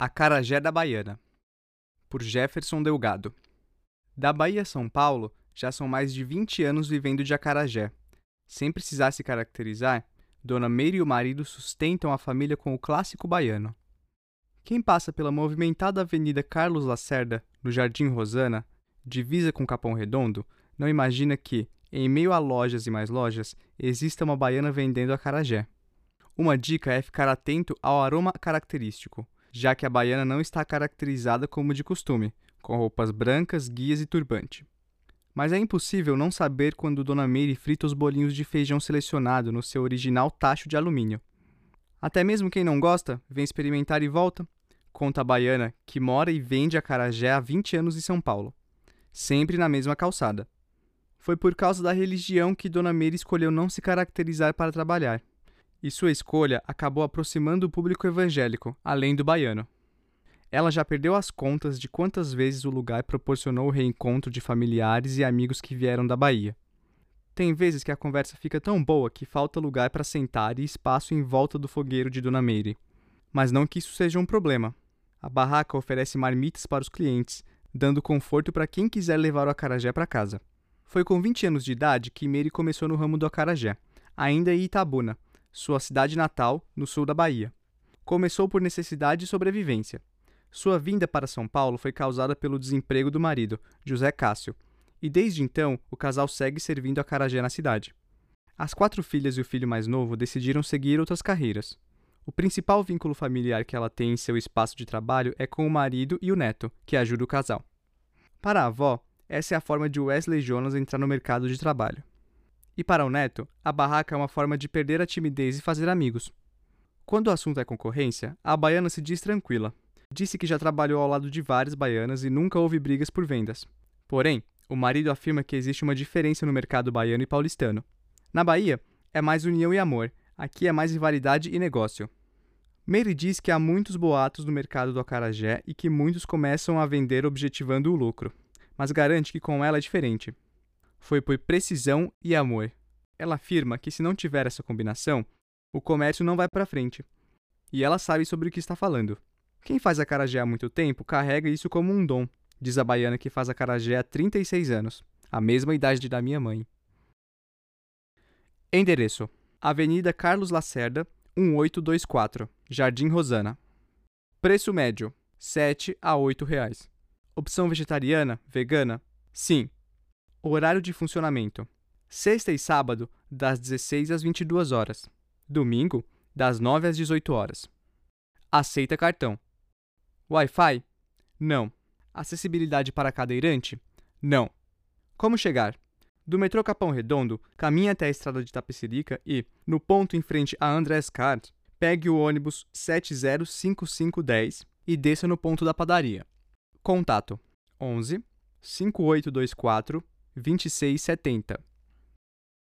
Acarajé da Baiana, por Jefferson Delgado. Da Bahia a São Paulo, já são mais de 20 anos vivendo de acarajé. Sem precisar se caracterizar, Dona Meire e o marido sustentam a família com o clássico baiano. Quem passa pela movimentada Avenida Carlos Lacerda, no Jardim Rosana, divisa com Capão Redondo, não imagina que, em meio a lojas e mais lojas, exista uma baiana vendendo acarajé. Uma dica é ficar atento ao aroma característico, já que a baiana não está caracterizada como de costume, com roupas brancas, guias e turbante. Mas é impossível não saber quando Dona Meire frita os bolinhos de feijão selecionado no seu original tacho de alumínio. Até mesmo quem não gosta, vem experimentar e volta, conta a baiana, que mora e vende acarajé há 20 anos em São Paulo, sempre na mesma calçada. Foi por causa da religião que Dona Meire escolheu não se caracterizar para trabalhar e sua escolha acabou aproximando o público evangélico, além do baiano. Ela já perdeu as contas de quantas vezes o lugar proporcionou o reencontro de familiares e amigos que vieram da Bahia. Tem vezes que a conversa fica tão boa que falta lugar para sentar e espaço em volta do fogueiro de Dona Meire. Mas não que isso seja um problema. A barraca oferece marmitas para os clientes, dando conforto para quem quiser levar o acarajé para casa. Foi com 20 anos de idade que Meire começou no ramo do acarajé, ainda em Itabuna, sua cidade natal, no sul da Bahia. Começou por necessidade de sobrevivência. Sua vinda para São Paulo foi causada pelo desemprego do marido, José Cássio, e desde então o casal segue servindo a Carajé na cidade. As quatro filhas e o filho mais novo decidiram seguir outras carreiras. O principal vínculo familiar que ela tem em seu espaço de trabalho é com o marido e o neto, que ajuda o casal. Para a avó, essa é a forma de Wesley Jonas entrar no mercado de trabalho. E para o neto, a barraca é uma forma de perder a timidez e fazer amigos. Quando o assunto é concorrência, a baiana se diz tranquila. Disse que já trabalhou ao lado de várias baianas e nunca houve brigas por vendas. Porém, o marido afirma que existe uma diferença no mercado baiano e paulistano. Na Bahia, é mais união e amor, aqui é mais rivalidade e negócio. Meire diz que há muitos boatos no mercado do acarajé e que muitos começam a vender objetivando o lucro, mas garante que com ela é diferente foi por precisão e amor. Ela afirma que se não tiver essa combinação, o comércio não vai para frente. E ela sabe sobre o que está falando. Quem faz acarajé há muito tempo carrega isso como um dom, diz a baiana que faz acarajé há 36 anos, a mesma idade da minha mãe. Endereço: Avenida Carlos Lacerda, 1824, Jardim Rosana. Preço médio: 7 a 8 reais. Opção vegetariana, vegana? Sim, Horário de funcionamento: sexta e sábado, das 16 às 22 horas. Domingo, das 9 às 18 horas. Aceita cartão. Wi-Fi? Não. Acessibilidade para cadeirante? Não. Como chegar? Do metrô Capão Redondo, caminhe até a estrada de Tapecerica e, no ponto em frente a Andrés Card, pegue o ônibus 705510 e desça no ponto da padaria. Contato: 11 5824 2670.